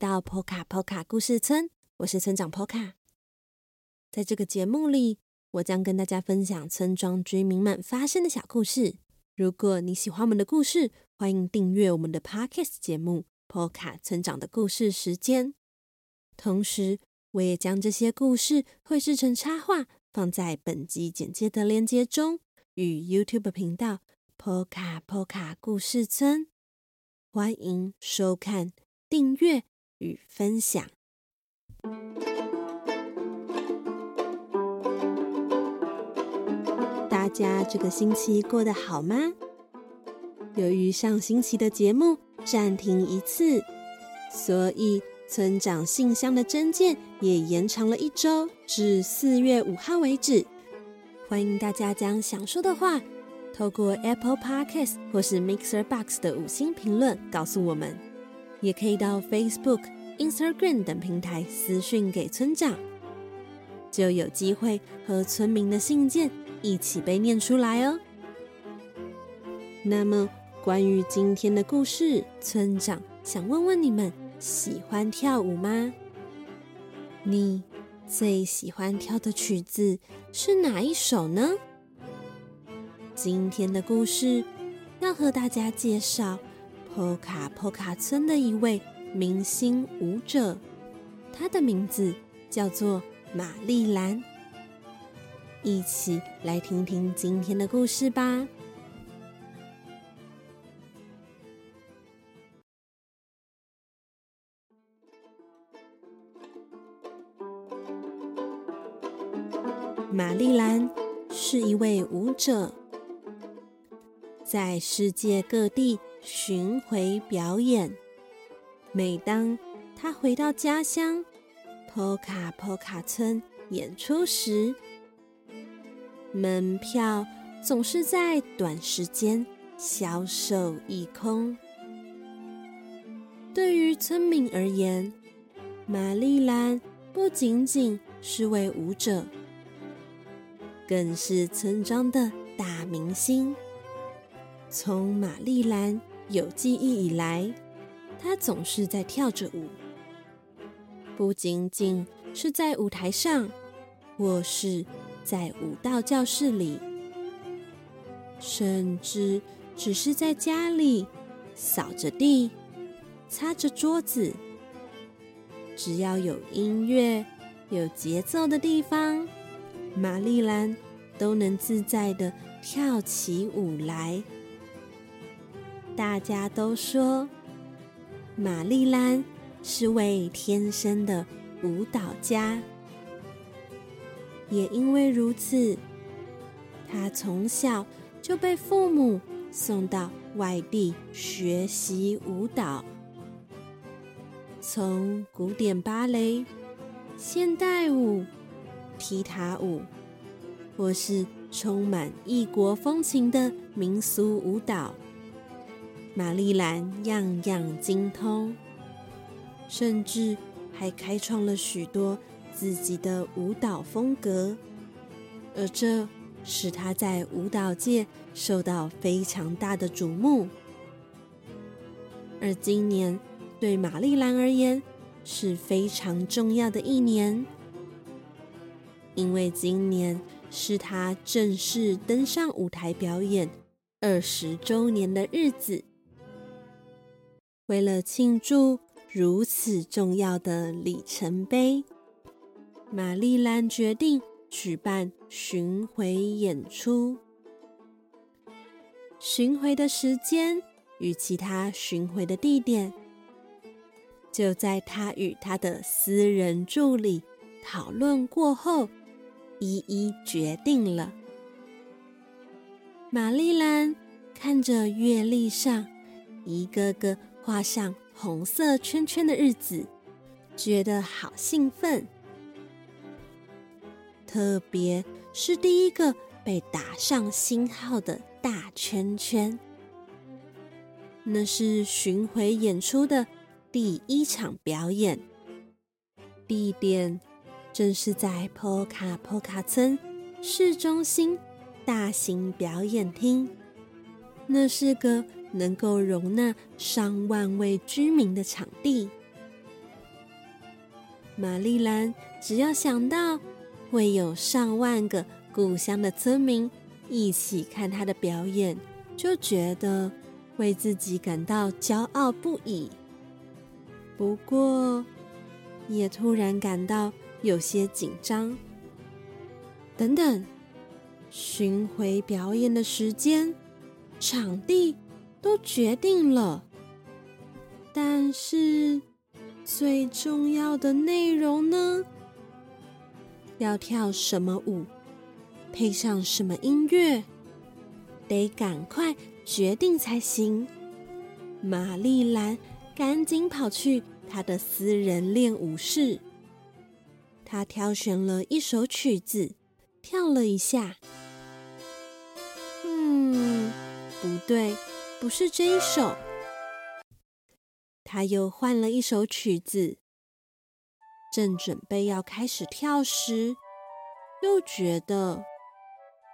到 Poka Poka 故事村，我是村长 Poka。在这个节目里，我将跟大家分享村庄居民们发生的小故事。如果你喜欢我们的故事，欢迎订阅我们的 Podcast 节目 Poka 村长的故事时间。同时，我也将这些故事绘制成插画，放在本集简介的链接中，与 YouTube 频道 Poka Poka 故事村。欢迎收看。订阅与分享。大家这个星期过得好吗？由于上星期的节目暂停一次，所以村长信箱的征件也延长了一周，至四月五号为止。欢迎大家将想说的话透过 Apple Podcast 或是 Mixer Box 的五星评论告诉我们。也可以到 Facebook、Instagram 等平台私讯给村长，就有机会和村民的信件一起被念出来哦。那么，关于今天的故事，村长想问问你们：喜欢跳舞吗？你最喜欢跳的曲子是哪一首呢？今天的故事要和大家介绍。波卡波卡村的一位明星舞者，他的名字叫做玛丽兰。一起来听听今天的故事吧。玛丽兰是一位舞者，在世界各地。巡回表演。每当他回到家乡波卡波卡村演出时，门票总是在短时间销售一空。对于村民而言，玛丽兰不仅仅是位舞者，更是村庄的大明星。从玛丽兰。有记忆以来，他总是在跳着舞，不仅仅是在舞台上，或是在舞蹈教室里，甚至只是在家里扫着地、擦着桌子，只要有音乐、有节奏的地方，玛丽兰都能自在的跳起舞来。大家都说，玛丽兰是位天生的舞蹈家。也因为如此，她从小就被父母送到外地学习舞蹈，从古典芭蕾、现代舞、踢踏舞，或是充满异国风情的民俗舞蹈。玛丽兰样样精通，甚至还开创了许多自己的舞蹈风格，而这使她在舞蹈界受到非常大的瞩目。而今年对玛丽兰而言是非常重要的一年，因为今年是她正式登上舞台表演二十周年的日子。为了庆祝如此重要的里程碑，玛丽兰决定举办巡回演出。巡回的时间与其他巡回的地点，就在他与他的私人助理讨论过后，一一决定了。玛丽兰看着月历上一个个。画上红色圈圈的日子，觉得好兴奋。特别是第一个被打上星号的大圈圈，那是巡回演出的第一场表演，地点正是在波卡波卡村市中心大型表演厅。那是个能够容纳上万位居民的场地。玛丽兰只要想到会有上万个故乡的村民一起看她的表演，就觉得为自己感到骄傲不已。不过，也突然感到有些紧张。等等，巡回表演的时间、场地都决定了，但是最重要的内容呢？要跳什么舞，配上什么音乐，得赶快决定才行。玛丽兰赶紧跑去。她的私人练舞室，她挑选了一首曲子，跳了一下。嗯，不对，不是这一首。他又换了一首曲子，正准备要开始跳时，又觉得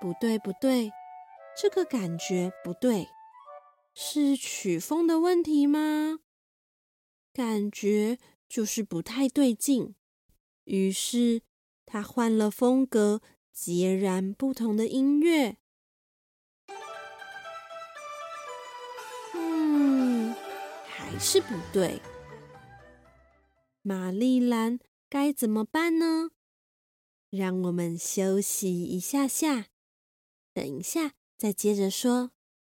不对，不对，这个感觉不对，是曲风的问题吗？感觉就是不太对劲，于是他换了风格，截然不同的音乐。是不对。玛丽兰该怎么办呢？让我们休息一下下，等一下再接着说。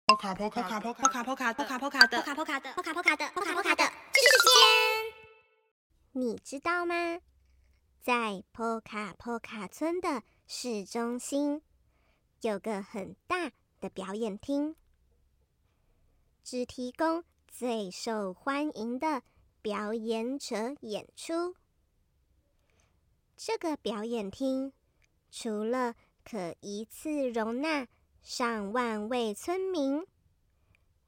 波卡波卡波卡波卡波卡波卡波卡的波卡波卡的波卡波卡的波卡波卡的知识间，你知道吗？在波卡波卡村的市中心，有个很大的表演厅，只提供最受欢迎的表演者演出。这个表演厅除了可一次容纳上万位村民，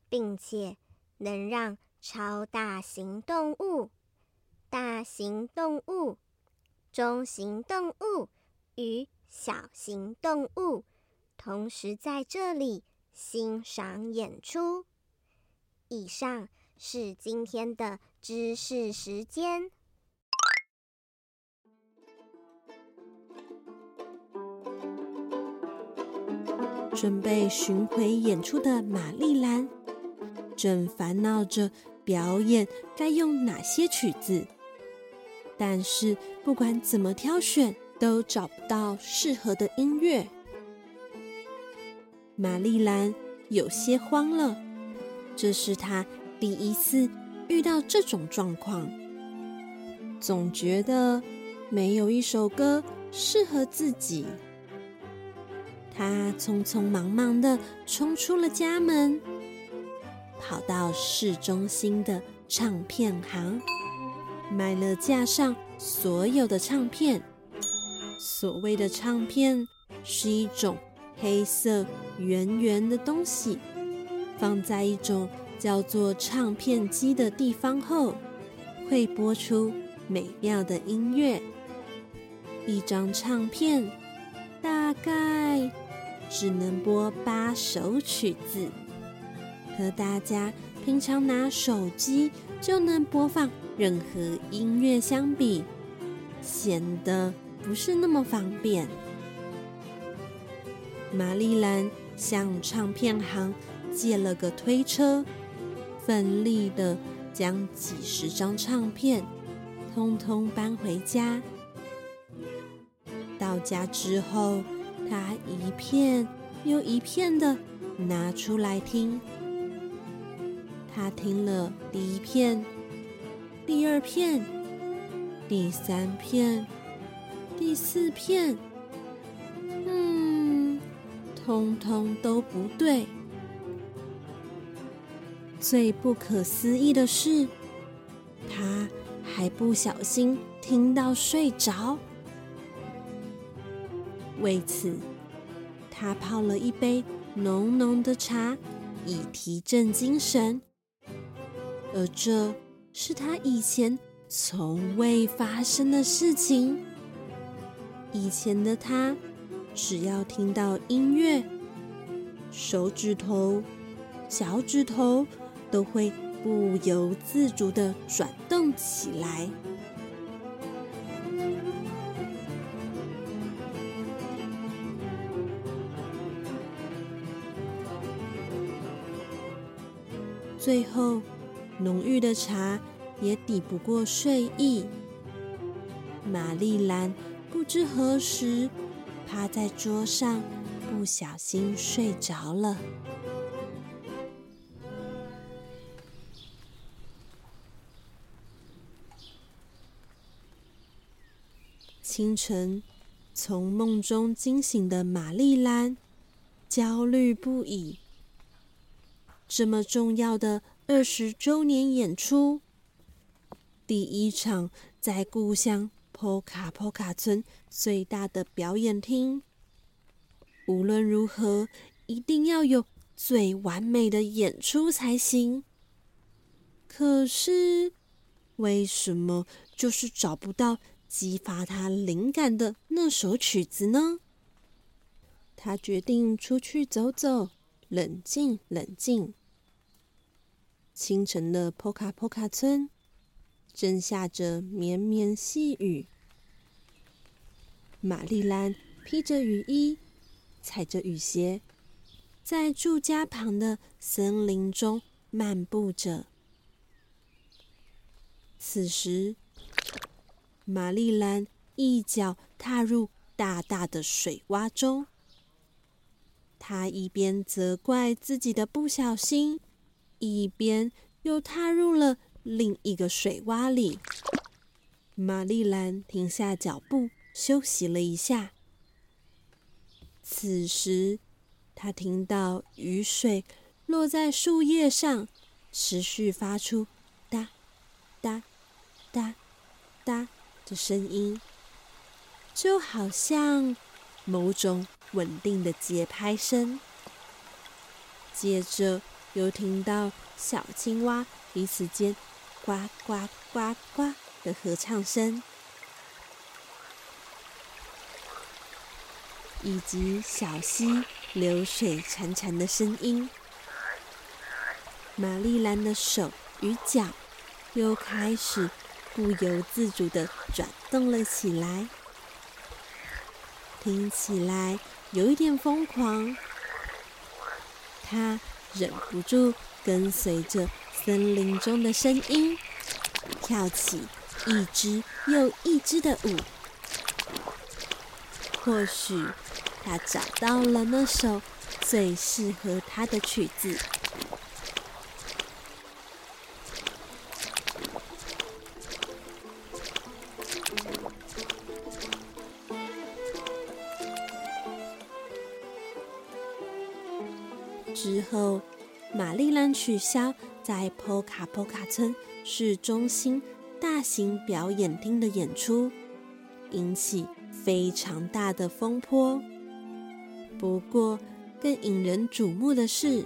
并且能让超大型动物、大型动物、中型动物与小型动物同时在这里欣赏演出。以上是今天的知识时间。准备巡回演出的玛丽兰，正烦恼着表演该用哪些曲子，但是不管怎么挑选，都找不到适合的音乐。玛丽兰有些慌了，这是他第一次遇到这种状况，总觉得没有一首歌适合自己。他匆匆忙忙的冲出了家门，跑到市中心的唱片行，买了架上所有的唱片。所谓的唱片是一种黑色圆圆的东西，放在一种叫做唱片机的地方后，会播出美妙的音乐。一张唱片大概。只能播八首曲子，和大家平常拿手机就能播放任何音乐相比，显得不是那么方便。玛丽兰向唱片行借了个推车，奋力的将几十张唱片通通搬回家。到家之后。他一片又一片的拿出来听，他听了第一片、第二片、第三片、第四片，嗯，通通都不对。最不可思议的是，他还不小心听到睡着。为此，他泡了一杯浓浓的茶，以提振精神。而这是他以前从未发生的事情。以前的他，只要听到音乐，手指头小指头都会不由自主的转动起来。最后，浓郁的茶也抵不过睡意。玛丽兰不知何时趴在桌上，不小心睡着了。清晨，从梦中惊醒的玛丽兰焦虑不已。这么重要的二十周年演出，第一场在故乡波卡波卡村最大的表演厅，无论如何一定要有最完美的演出才行。可是，为什么就是找不到激发他灵感的那首曲子呢？他决定出去走走，冷静冷静。清晨的波卡波卡村正下着绵绵细雨。玛丽兰披着雨衣，踩着雨鞋，在住家旁的森林中漫步着。此时，玛丽兰一脚踏入大大的水洼中，她一边责怪自己的不小心。一边又踏入了另一个水洼里。玛丽兰停下脚步，休息了一下。此时，她听到雨水落在树叶上，持续发出哒哒哒哒的声音，就好像某种稳定的节拍声。接着。又听到小青蛙彼此间呱呱呱呱的合唱声，以及小溪流水潺潺的声音。玛丽兰的手与脚又开始不由自主的转动了起来，听起来有一点疯狂。他。忍不住跟随着森林中的声音，跳起一支又一支的舞。或许他找到了那首最适合他的曲子。之后，玛丽兰取消在波卡波卡村市中心大型表演厅的演出，引起非常大的风波。不过，更引人瞩目的是，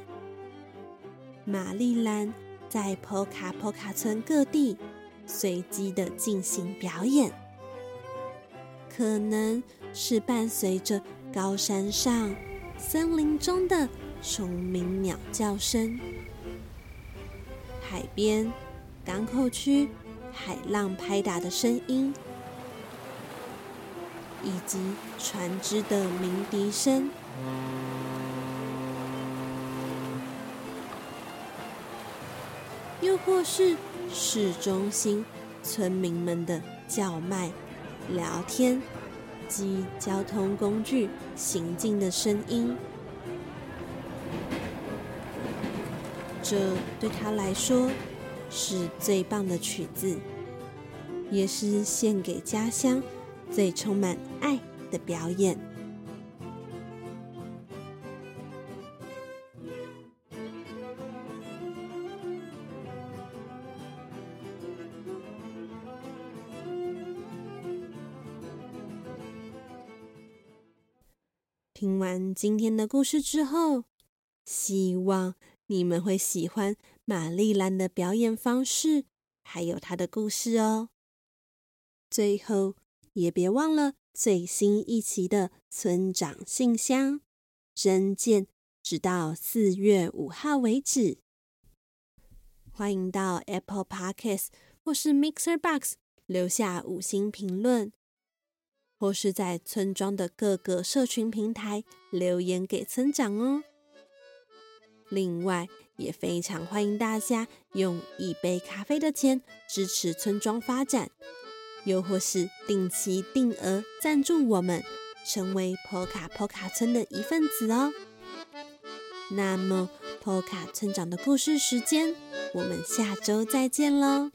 玛丽兰在波卡波卡村各地随机的进行表演，可能是伴随着高山上、森林中的。虫鸣鸟叫声，海边、港口区海浪拍打的声音，以及船只的鸣笛声，又或是市中心村民们的叫卖、聊天及交通工具行进的声音。这对他来说是最棒的曲子，也是献给家乡最充满爱的表演。今天的故事之后，希望。你们会喜欢玛丽兰的表演方式，还有她的故事哦。最后，也别忘了最新一期的村长信箱，真见直到四月五号为止。欢迎到 Apple Podcast 或是 Mixer Box 留下五星评论，或是在村庄的各个社群平台留言给村长哦。另外，也非常欢迎大家用一杯咖啡的钱支持村庄发展，又或是定期定额赞助我们，成为 Poka Poka 村的一份子哦。那么，Poka 村长的故事时间，我们下周再见喽。